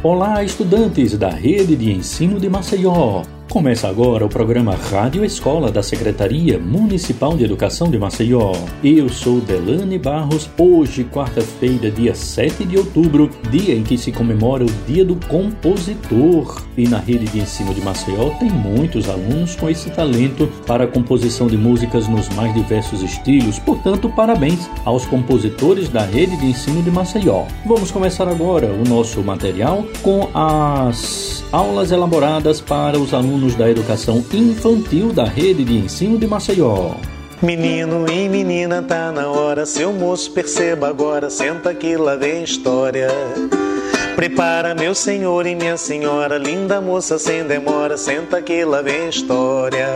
Olá, estudantes da Rede de Ensino de Maceió. Começa agora o programa Rádio Escola da Secretaria Municipal de Educação de Maceió. Eu sou Delane Barros. Hoje, quarta-feira, dia 7 de outubro, dia em que se comemora o Dia do Compositor. E na rede de ensino de Maceió tem muitos alunos com esse talento para a composição de músicas nos mais diversos estilos. Portanto, parabéns aos compositores da rede de ensino de Maceió. Vamos começar agora o nosso material com as aulas elaboradas para os alunos alunos da educação infantil da rede de ensino de Maceió. Menino e menina, tá na hora, seu moço, perceba agora, senta que lá vem história. Prepara, meu senhor e minha senhora, linda moça, sem demora, senta que lá vem história.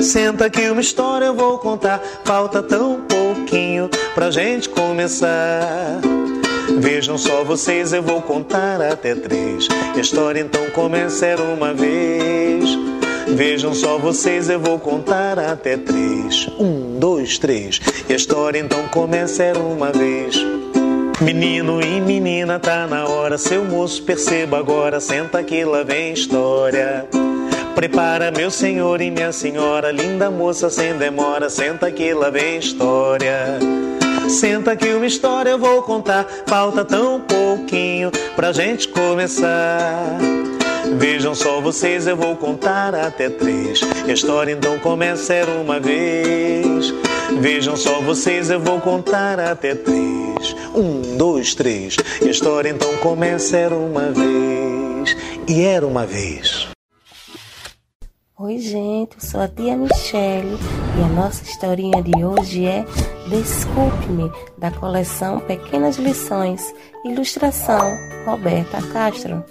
Senta que uma história eu vou contar, falta tão pouquinho pra gente começar. Vejam só vocês, eu vou contar até três. A história então começa era uma vez. Vejam só vocês, eu vou contar até três. Um, dois, três. A história então começa era uma vez. Menino e menina, tá na hora. Seu moço, perceba agora. Senta que lá vem história. Prepara, meu senhor e minha senhora. Linda moça, sem demora. Senta que lá vem história. Senta que uma história eu vou contar. Falta tão pouquinho pra gente começar. Vejam só vocês, eu vou contar até três. A história então começa era uma vez. Vejam só vocês, eu vou contar até três. Um, dois, três. A história então começa era uma vez. E era uma vez. Oi, gente, eu sou a tia Michele e a nossa historinha de hoje é Desculpe-me, da coleção Pequenas Lições, ilustração Roberta Castro.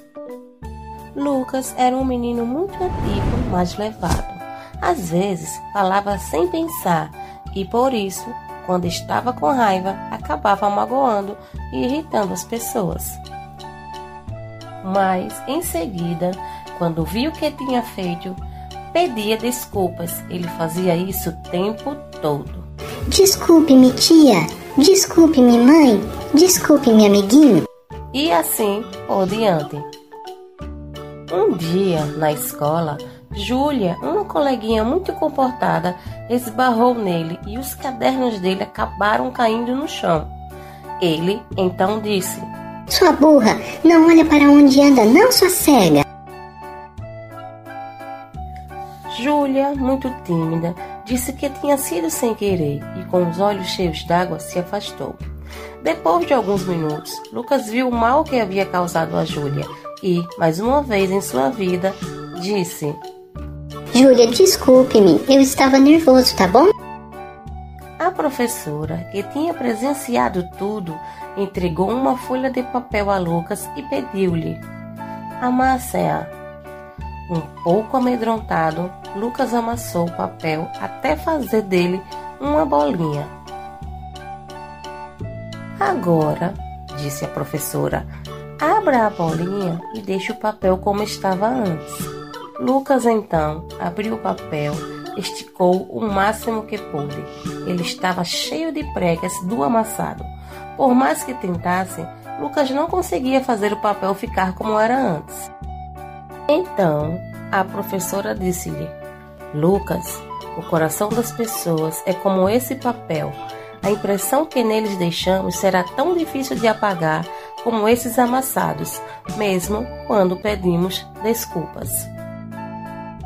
Lucas era um menino muito ativo, mas levado. Às vezes falava sem pensar e por isso, quando estava com raiva, acabava magoando e irritando as pessoas. Mas em seguida, quando viu o que tinha feito, pedia desculpas. Ele fazia isso o tempo todo. Desculpe-me, tia. Desculpe-me, mãe. Desculpe-me, amiguinho. E assim por diante. Um dia, na escola, Júlia, uma coleguinha muito comportada, esbarrou nele e os cadernos dele acabaram caindo no chão. Ele então disse: Sua burra, não olha para onde anda, não, sua cega. Júlia, muito tímida, disse que tinha sido sem querer e, com os olhos cheios d'água, se afastou. Depois de alguns minutos, Lucas viu o mal que havia causado a Júlia e, mais uma vez em sua vida, disse: Júlia, desculpe-me, eu estava nervoso, tá bom? A professora, que tinha presenciado tudo, entregou uma folha de papel a Lucas e pediu-lhe: Amasse-a. Um pouco amedrontado, Lucas amassou o papel até fazer dele uma bolinha. Agora, disse a professora, abra a bolinha e deixe o papel como estava antes. Lucas então abriu o papel, esticou o máximo que pôde. Ele estava cheio de pregas do amassado. Por mais que tentasse, Lucas não conseguia fazer o papel ficar como era antes. Então, a professora disse-lhe: Lucas, o coração das pessoas é como esse papel. A impressão que neles deixamos será tão difícil de apagar como esses amassados, mesmo quando pedimos desculpas.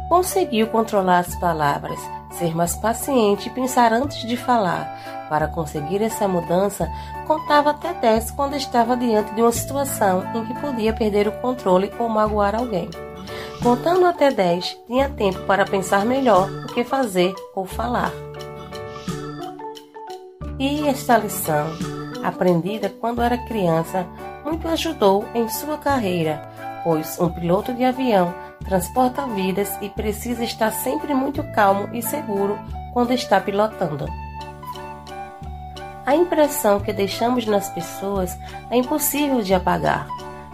Conseguiu controlar as palavras, ser mais paciente e pensar antes de falar. Para conseguir essa mudança, contava até 10 quando estava diante de uma situação em que podia perder o controle ou magoar alguém. Contando até 10, tinha tempo para pensar melhor o que fazer ou falar. E esta lição, aprendida quando era criança, muito ajudou em sua carreira, pois um piloto de avião transporta vidas e precisa estar sempre muito calmo e seguro quando está pilotando. A impressão que deixamos nas pessoas é impossível de apagar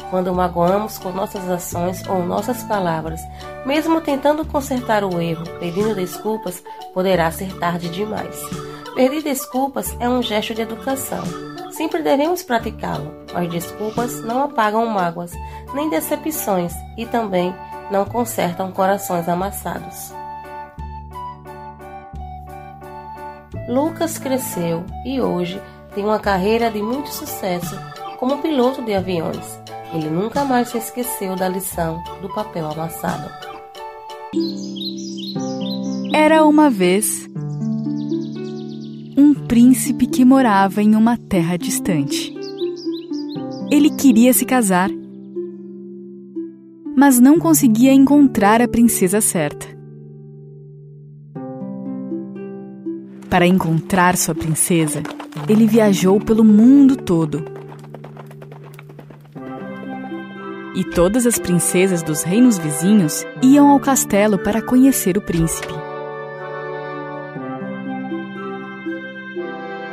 quando magoamos com nossas ações ou nossas palavras, mesmo tentando consertar o erro, pedindo desculpas, poderá ser tarde demais. Pedir desculpas é um gesto de educação. Sempre devemos praticá-lo. As desculpas não apagam mágoas, nem decepções e também não consertam corações amassados. Lucas cresceu e hoje tem uma carreira de muito sucesso como piloto de aviões. Ele nunca mais se esqueceu da lição do papel amassado. Era uma vez um príncipe que morava em uma terra distante. Ele queria se casar, mas não conseguia encontrar a princesa certa. Para encontrar sua princesa, ele viajou pelo mundo todo. E todas as princesas dos reinos vizinhos iam ao castelo para conhecer o príncipe.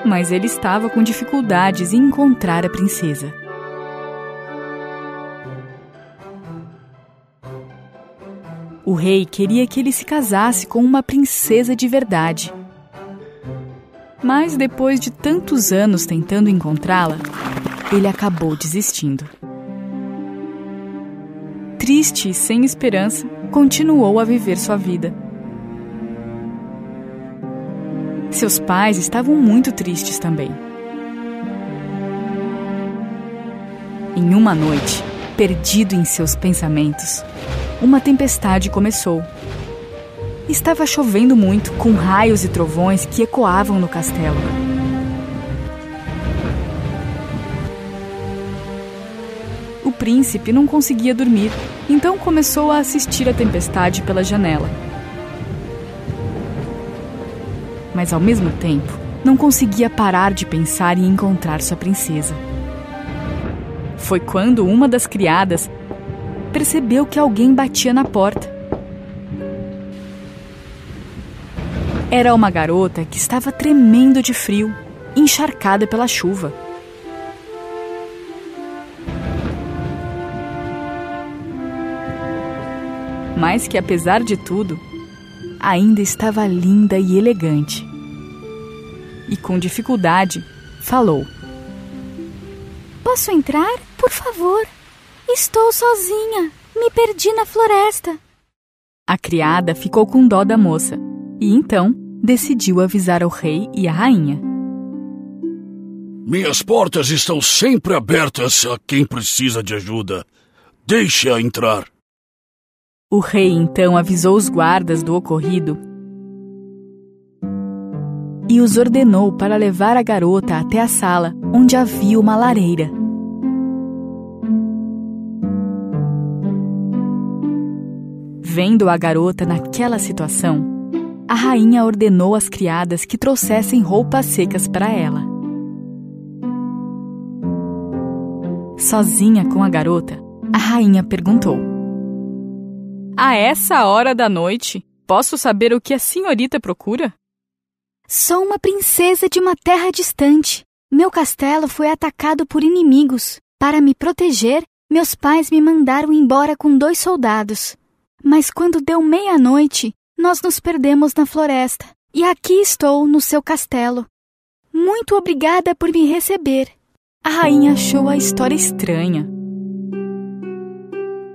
Mas ele estava com dificuldades em encontrar a princesa. O rei queria que ele se casasse com uma princesa de verdade mas depois de tantos anos tentando encontrá-la, ele acabou desistindo. Triste e sem esperança, continuou a viver sua vida. Seus pais estavam muito tristes também. Em uma noite, perdido em seus pensamentos, uma tempestade começou Estava chovendo muito, com raios e trovões que ecoavam no castelo. Príncipe não conseguia dormir, então começou a assistir a tempestade pela janela. Mas ao mesmo tempo, não conseguia parar de pensar em encontrar sua princesa. Foi quando uma das criadas percebeu que alguém batia na porta. Era uma garota que estava tremendo de frio, encharcada pela chuva. Mas que, apesar de tudo, ainda estava linda e elegante. E com dificuldade, falou: Posso entrar, por favor? Estou sozinha. Me perdi na floresta. A criada ficou com dó da moça e então decidiu avisar ao rei e à rainha. Minhas portas estão sempre abertas a quem precisa de ajuda. Deixe-a entrar. O rei então avisou os guardas do ocorrido e os ordenou para levar a garota até a sala onde havia uma lareira. Vendo a garota naquela situação, a rainha ordenou às criadas que trouxessem roupas secas para ela. Sozinha com a garota, a rainha perguntou: A essa hora da noite, posso saber o que a senhorita procura? Sou uma princesa de uma terra distante. Meu castelo foi atacado por inimigos. Para me proteger, meus pais me mandaram embora com dois soldados. Mas quando deu meia-noite, nós nos perdemos na floresta e aqui estou no seu castelo. Muito obrigada por me receber. A rainha achou a história estranha.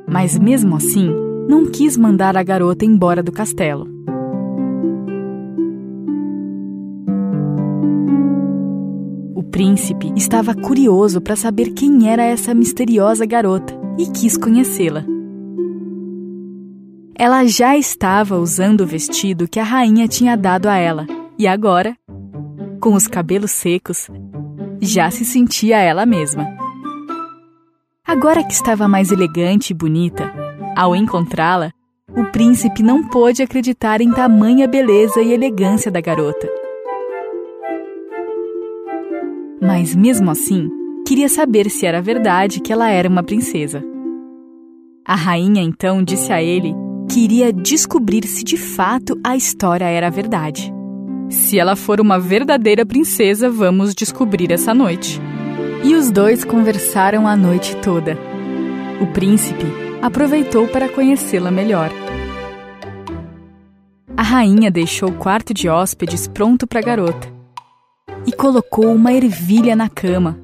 Mas mesmo assim, não quis mandar a garota embora do castelo. O príncipe estava curioso para saber quem era essa misteriosa garota e quis conhecê-la. Ela já estava usando o vestido que a rainha tinha dado a ela e agora, com os cabelos secos, já se sentia ela mesma. Agora que estava mais elegante e bonita, ao encontrá-la, o príncipe não pôde acreditar em tamanha beleza e elegância da garota. Mas mesmo assim, queria saber se era verdade que ela era uma princesa. A rainha então disse a ele queria descobrir se de fato a história era verdade. Se ela for uma verdadeira princesa, vamos descobrir essa noite. E os dois conversaram a noite toda. O príncipe aproveitou para conhecê-la melhor. A rainha deixou o quarto de hóspedes pronto para a garota. e colocou uma ervilha na cama,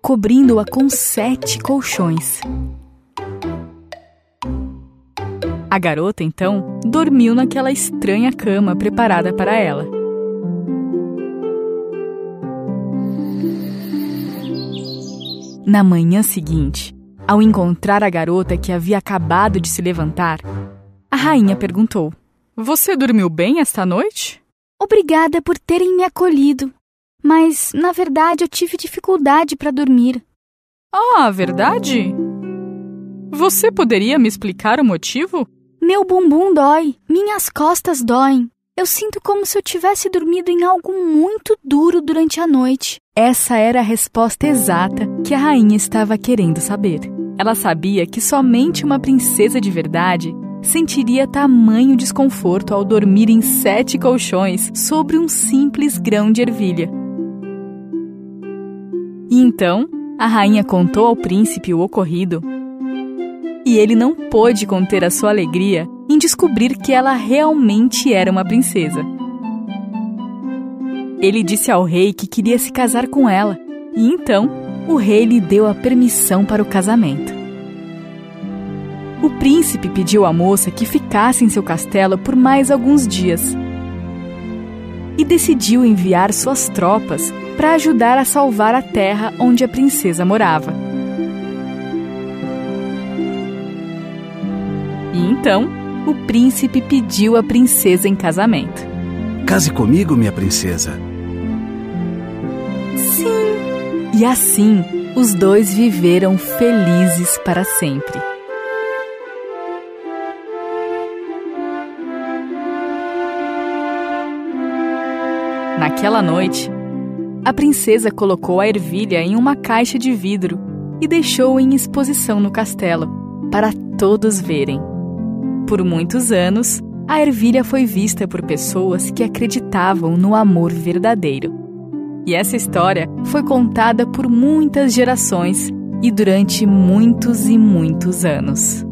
cobrindo-a com sete colchões. A garota, então, dormiu naquela estranha cama preparada para ela. Na manhã seguinte, ao encontrar a garota que havia acabado de se levantar, a rainha perguntou: Você dormiu bem esta noite? Obrigada por terem me acolhido, mas na verdade eu tive dificuldade para dormir. Ah, verdade? Você poderia me explicar o motivo? Meu bumbum dói, minhas costas doem. Eu sinto como se eu tivesse dormido em algo muito duro durante a noite. Essa era a resposta exata que a rainha estava querendo saber. Ela sabia que somente uma princesa de verdade sentiria tamanho desconforto ao dormir em sete colchões sobre um simples grão de ervilha. E então, a rainha contou ao príncipe o ocorrido e ele não pôde conter a sua alegria descobrir que ela realmente era uma princesa. Ele disse ao rei que queria se casar com ela, e então o rei lhe deu a permissão para o casamento. O príncipe pediu à moça que ficasse em seu castelo por mais alguns dias e decidiu enviar suas tropas para ajudar a salvar a terra onde a princesa morava. E então, o príncipe pediu a princesa em casamento. Case comigo, minha princesa. Sim. E assim, os dois viveram felizes para sempre. Naquela noite, a princesa colocou a ervilha em uma caixa de vidro e deixou em exposição no castelo, para todos verem. Por muitos anos, a ervilha foi vista por pessoas que acreditavam no amor verdadeiro. E essa história foi contada por muitas gerações e durante muitos e muitos anos.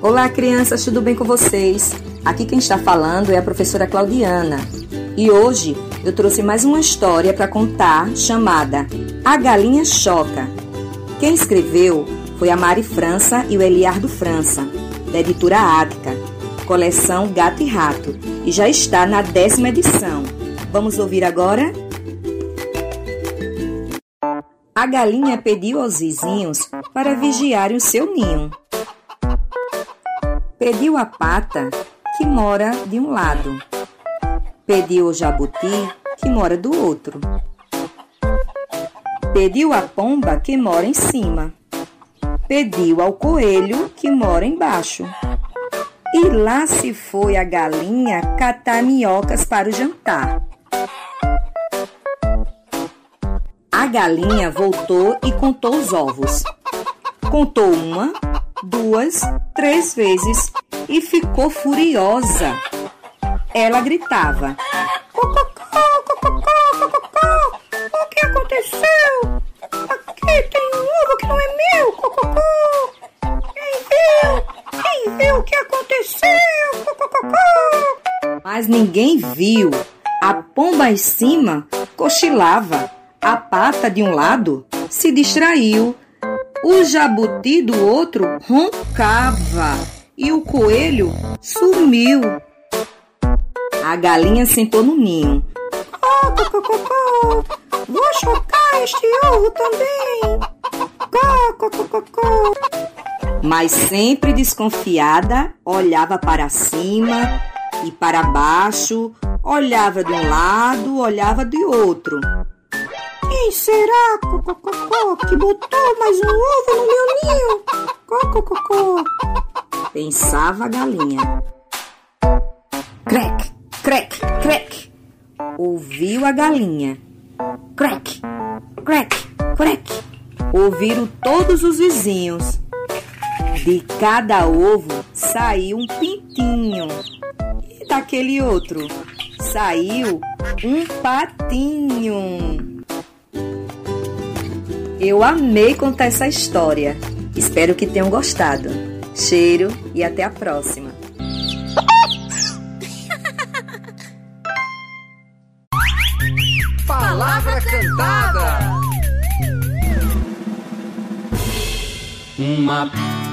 Olá, crianças, tudo bem com vocês? Aqui quem está falando é a professora Claudiana. E hoje eu trouxe mais uma história para contar chamada A Galinha Choca. Quem escreveu foi a Mari França e o Eliardo França, da editora Ática, coleção Gato e Rato, e já está na décima edição. Vamos ouvir agora? A galinha pediu aos vizinhos para vigiarem o seu ninho. Pediu a pata, que mora de um lado. Pediu o jabuti, que mora do outro. Pediu a pomba, que mora em cima. Pediu ao coelho, que mora embaixo. E lá se foi a galinha catar minhocas para o jantar. A galinha voltou e contou os ovos. Contou uma, duas, três vezes e ficou furiosa. Ela gritava: Cococó, ninguém viu. A pomba em cima cochilava. A pata de um lado se distraiu o jabuti do outro roncava e o coelho sumiu. A galinha sentou no ninho. Vou chocar este ovo também. Mas sempre desconfiada, olhava para cima e para baixo, olhava de um lado, olhava de outro. Quem será, que botou mais um ovo no meu ninho? Cocococó. Pensava a galinha. Crec, crec, crec. Ouviu a galinha. Crec, crec, crec. Ouviram todos os vizinhos. De cada ovo saiu um pintinho. Tá aquele outro! Saiu um patinho! Eu amei contar essa história. Espero que tenham gostado. Cheiro e até a próxima! Palavra Cantada! Uma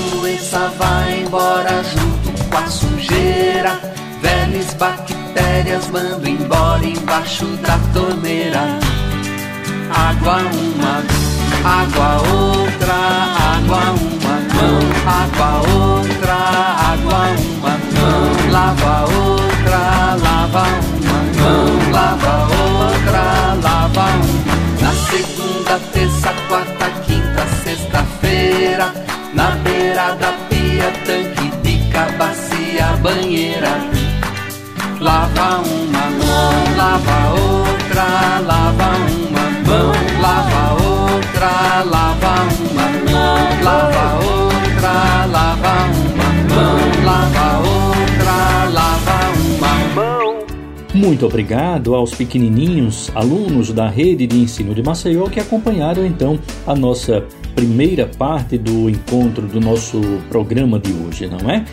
Doença vai embora junto com a sujeira. Velhas bactérias mando embora embaixo da torneira. Água uma, água outra, água uma mão, água outra, água uma mão, lava outra, lava uma mão, lava outra, na beira da pia, tanque, pica, bacia, banheira. Lava uma mão, lava outra, lava uma mão, lava outra, lava uma mão, lava outra, lava Muito obrigado aos pequenininhos alunos da rede de ensino de Maceió que acompanharam então a nossa primeira parte do encontro do nosso programa de hoje, não é?